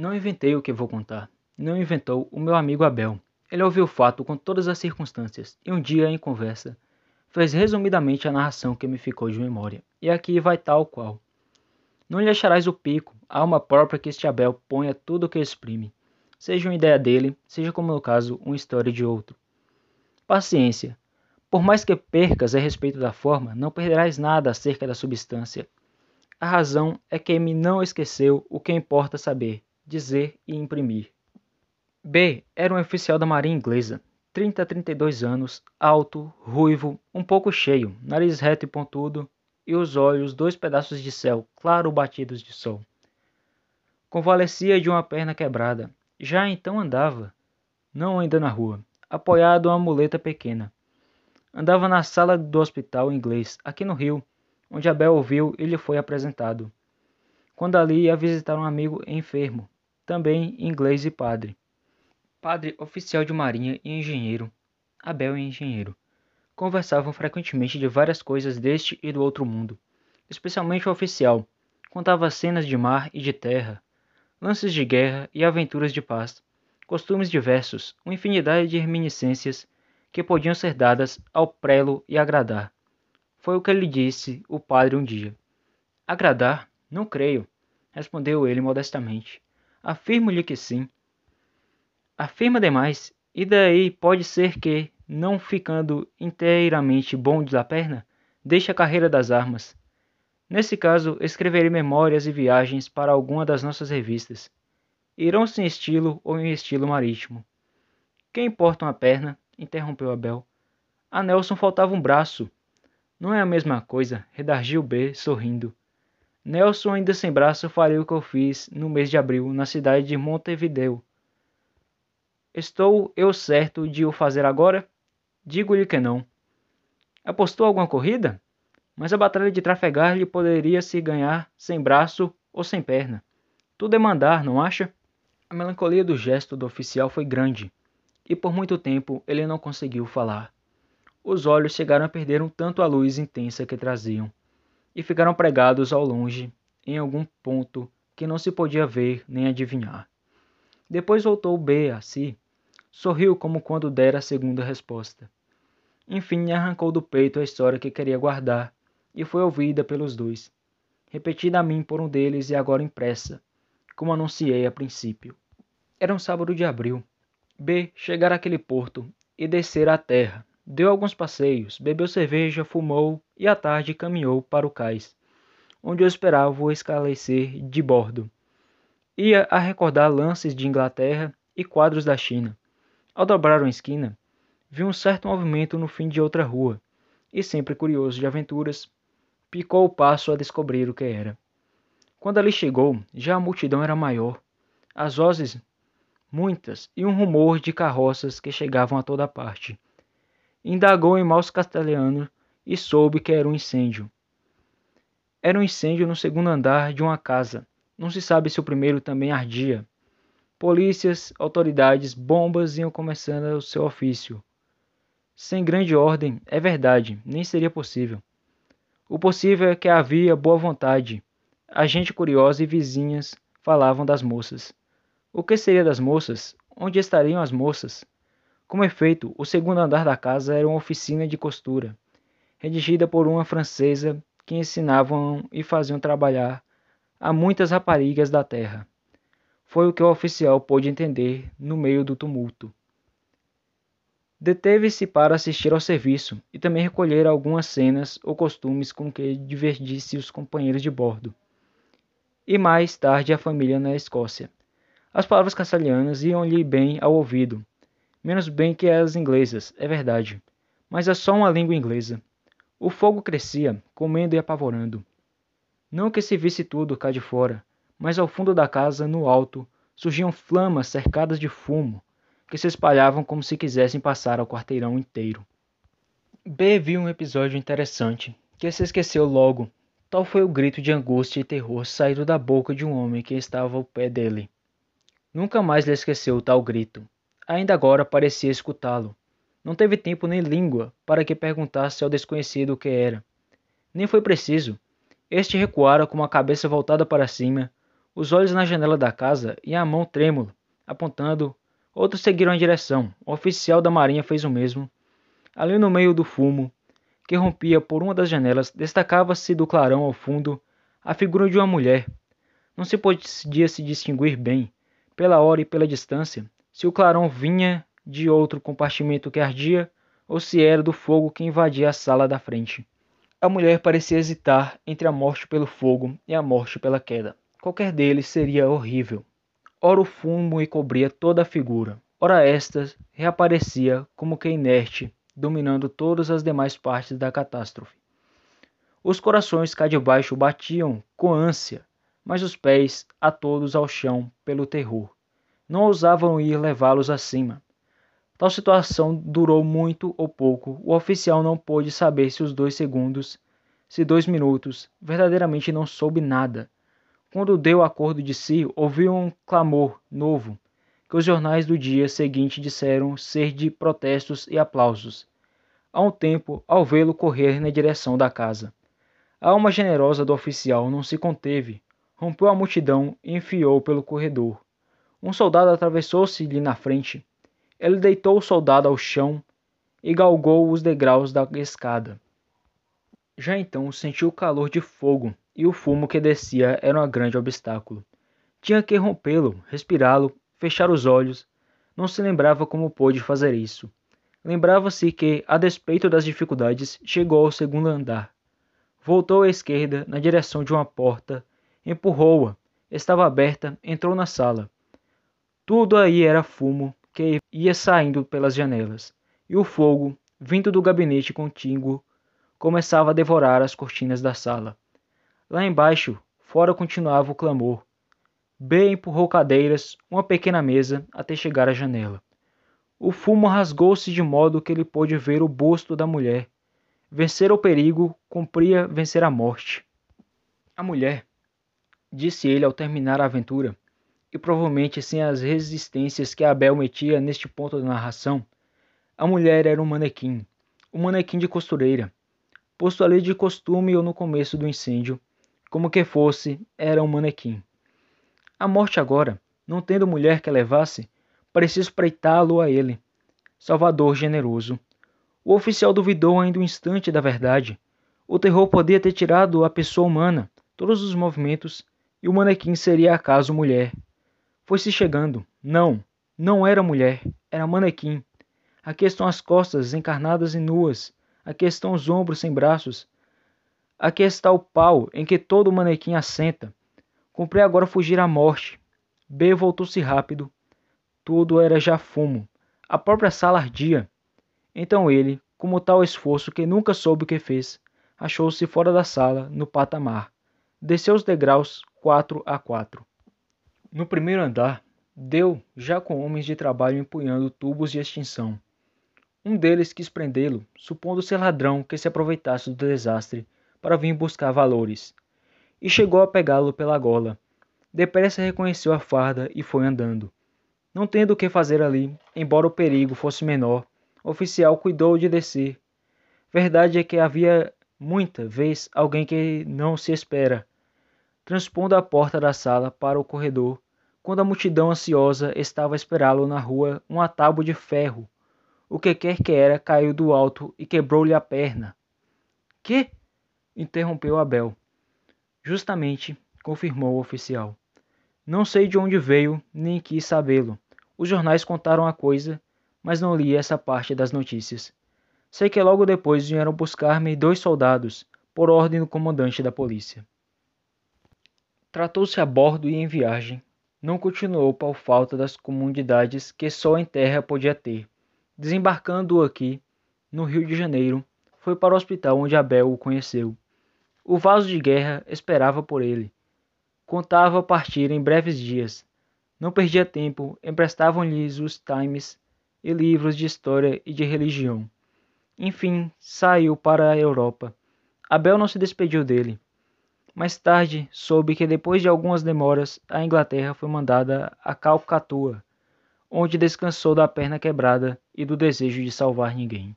Não inventei o que vou contar. Não inventou o meu amigo Abel. Ele ouviu o fato com todas as circunstâncias e um dia, em conversa, fez resumidamente a narração que me ficou de memória. E aqui vai tal qual. Não lhe acharás o pico, a alma própria que este Abel põe a tudo o que exprime. Seja uma ideia dele, seja como no caso, uma história de outro. Paciência. Por mais que percas a respeito da forma, não perderás nada acerca da substância. A razão é que me não esqueceu o que importa saber, dizer e imprimir. B era um oficial da marinha inglesa, 30 a 32 anos, alto, ruivo, um pouco cheio, nariz reto e pontudo, e os olhos dois pedaços de céu claro batidos de sol. Convalescia de uma perna quebrada, já então andava, não ainda na rua, apoiado a uma muleta pequena. Andava na sala do hospital inglês, aqui no Rio, onde Abel ouviu e lhe foi apresentado. Quando ali ia visitar um amigo enfermo, também inglês e padre. Padre, oficial de marinha e engenheiro. Abel é engenheiro. Conversavam frequentemente de várias coisas deste e do outro mundo, especialmente o oficial. Contava cenas de mar e de terra, lances de guerra e aventuras de paz, costumes diversos, uma infinidade de reminiscências que podiam ser dadas ao prelo e agradar. Foi o que lhe disse o padre um dia. Agradar? Não creio, respondeu ele modestamente. Afirmo-lhe que sim. Afirma demais, e daí pode ser que, não ficando inteiramente bom da perna, deixe a carreira das armas. Nesse caso, escreverei memórias e viagens para alguma das nossas revistas. Irão-se em estilo ou em estilo marítimo. Que importa uma perna? interrompeu Abel. A Nelson faltava um braço, não é a mesma coisa, redargiu B, sorrindo. Nelson, ainda sem braço, faria o que eu fiz no mês de abril, na cidade de Montevideo. Estou eu certo de o fazer agora? Digo-lhe que não. Apostou alguma corrida? Mas a batalha de Trafegar lhe poderia se ganhar sem braço ou sem perna. Tudo é mandar, não acha? A melancolia do gesto do oficial foi grande, e por muito tempo ele não conseguiu falar. Os olhos chegaram a perder um tanto a luz intensa que traziam, e ficaram pregados ao longe, em algum ponto que não se podia ver nem adivinhar. Depois voltou B a si, sorriu como quando dera a segunda resposta. Enfim, arrancou do peito a história que queria guardar, e foi ouvida pelos dois, repetida a mim por um deles e agora impressa, como anunciei a princípio. Era um sábado de abril. B chegara àquele porto e descera à terra, Deu alguns passeios, bebeu cerveja, fumou e à tarde caminhou para o cais, onde eu esperava o esclarecer de bordo. Ia a recordar lances de Inglaterra e quadros da China. Ao dobrar uma esquina, vi um certo movimento no fim de outra rua, e sempre curioso de aventuras, picou o passo a descobrir o que era. Quando ali chegou, já a multidão era maior, as vozes muitas e um rumor de carroças que chegavam a toda parte. Indagou em maus castelhanos e soube que era um incêndio. Era um incêndio no segundo andar de uma casa. Não se sabe se o primeiro também ardia. Polícias, autoridades, bombas iam começando o seu ofício. Sem grande ordem, é verdade, nem seria possível. O possível é que havia boa vontade. A gente curiosa e vizinhas falavam das moças. O que seria das moças? Onde estariam as moças? Como efeito, o segundo andar da casa era uma oficina de costura, redigida por uma francesa que ensinavam e faziam trabalhar a muitas raparigas da terra. Foi o que o oficial pôde entender no meio do tumulto. Deteve-se para assistir ao serviço e também recolher algumas cenas ou costumes com que divertisse os companheiros de bordo. E mais tarde a família na Escócia. As palavras castelhanas iam-lhe bem ao ouvido, menos bem que as inglesas, é verdade, mas é só uma língua inglesa. O fogo crescia, comendo e apavorando. Não que se visse tudo cá de fora, mas ao fundo da casa, no alto, surgiam flamas cercadas de fumo, que se espalhavam como se quisessem passar ao quarteirão inteiro. B viu um episódio interessante, que se esqueceu logo. Tal foi o grito de angústia e terror saído da boca de um homem que estava ao pé dele. Nunca mais lhe esqueceu tal grito. Ainda agora parecia escutá-lo. Não teve tempo nem língua para que perguntasse ao desconhecido o que era. Nem foi preciso. Este recuara com a cabeça voltada para cima, os olhos na janela da casa e a mão trêmula, apontando. Outros seguiram a direção. O oficial da marinha fez o mesmo. Ali no meio do fumo, que rompia por uma das janelas, destacava-se do clarão ao fundo a figura de uma mulher. Não se podia se distinguir bem, pela hora e pela distância, se o clarão vinha de outro compartimento que ardia ou se era do fogo que invadia a sala da frente. A mulher parecia hesitar entre a morte pelo fogo e a morte pela queda. Qualquer deles seria horrível. Ora o fumo e cobria toda a figura, ora esta reaparecia como que inerte, dominando todas as demais partes da catástrofe. Os corações cá de baixo batiam com ânsia, mas os pés a todos ao chão pelo terror. Não ousavam ir levá-los acima. Tal situação durou muito ou pouco. O oficial não pôde saber se os dois segundos, se dois minutos, verdadeiramente não soube nada. Quando deu acordo de si, ouviu um clamor novo, que os jornais do dia seguinte disseram ser de protestos e aplausos. Há um tempo, ao vê-lo correr na direção da casa. A alma generosa do oficial não se conteve, rompeu a multidão e enfiou pelo corredor. Um soldado atravessou-se-lhe na frente. Ele deitou o soldado ao chão e galgou os degraus da escada. Já então sentiu o calor de fogo e o fumo que descia era um grande obstáculo. Tinha que rompê-lo, respirá-lo, fechar os olhos. Não se lembrava como pôde fazer isso. Lembrava-se que, a despeito das dificuldades, chegou ao segundo andar. Voltou à esquerda, na direção de uma porta, empurrou-a. Estava aberta, entrou na sala. Tudo aí era fumo que ia saindo pelas janelas, e o fogo, vindo do gabinete contíguo, começava a devorar as cortinas da sala. Lá embaixo, fora continuava o clamor. B empurrou cadeiras, uma pequena mesa, até chegar à janela. O fumo rasgou-se de modo que ele pôde ver o busto da mulher, Vencer o perigo cumpria vencer a morte. A mulher, disse ele ao terminar a aventura, e provavelmente sem as resistências que Abel metia neste ponto da narração, a mulher era um manequim, um manequim de costureira, posto ali de costume ou no começo do incêndio, como que fosse, era um manequim. A morte agora, não tendo mulher que levasse, parecia espreitá-lo a ele, Salvador generoso, o oficial duvidou ainda um instante da verdade. O terror podia ter tirado a pessoa humana, todos os movimentos, e o manequim seria acaso mulher. Foi-se chegando. Não, não era mulher, era manequim. Aqui estão as costas encarnadas e nuas. Aqui estão os ombros sem braços. Aqui está o pau em que todo manequim assenta. Comprei agora fugir à morte. B voltou-se rápido. Tudo era já fumo. A própria sala ardia. Então ele, como tal esforço que nunca soube o que fez, achou-se fora da sala, no patamar. Desceu os degraus quatro a quatro. No primeiro andar, deu já com homens de trabalho empunhando tubos de extinção. Um deles quis prendê-lo, supondo ser ladrão que se aproveitasse do desastre para vir buscar valores, e chegou a pegá-lo pela gola. Depressa reconheceu a farda e foi andando. Não tendo o que fazer ali, embora o perigo fosse menor, oficial cuidou de descer. Verdade é que havia muita vez alguém que não se espera, transpondo a porta da sala para o corredor, quando a multidão ansiosa estava a esperá-lo na rua uma tábua de ferro. O que quer que era caiu do alto e quebrou-lhe a perna. Que? interrompeu Abel. Justamente, confirmou o oficial. Não sei de onde veio, nem quis sabê-lo. Os jornais contaram a coisa mas não li essa parte das notícias. Sei que logo depois vieram buscar-me dois soldados, por ordem do comandante da polícia. Tratou-se a bordo e em viagem. Não continuou por falta das comunidades que só em terra podia ter. Desembarcando aqui, no Rio de Janeiro, foi para o hospital onde Abel o conheceu. O vaso de guerra esperava por ele. Contava partir em breves dias. Não perdia tempo, emprestavam-lhes os times e livros de história e de religião. Enfim, saiu para a Europa. Abel não se despediu dele. Mais tarde, soube que depois de algumas demoras, a Inglaterra foi mandada a Calcatua, onde descansou da perna quebrada e do desejo de salvar ninguém.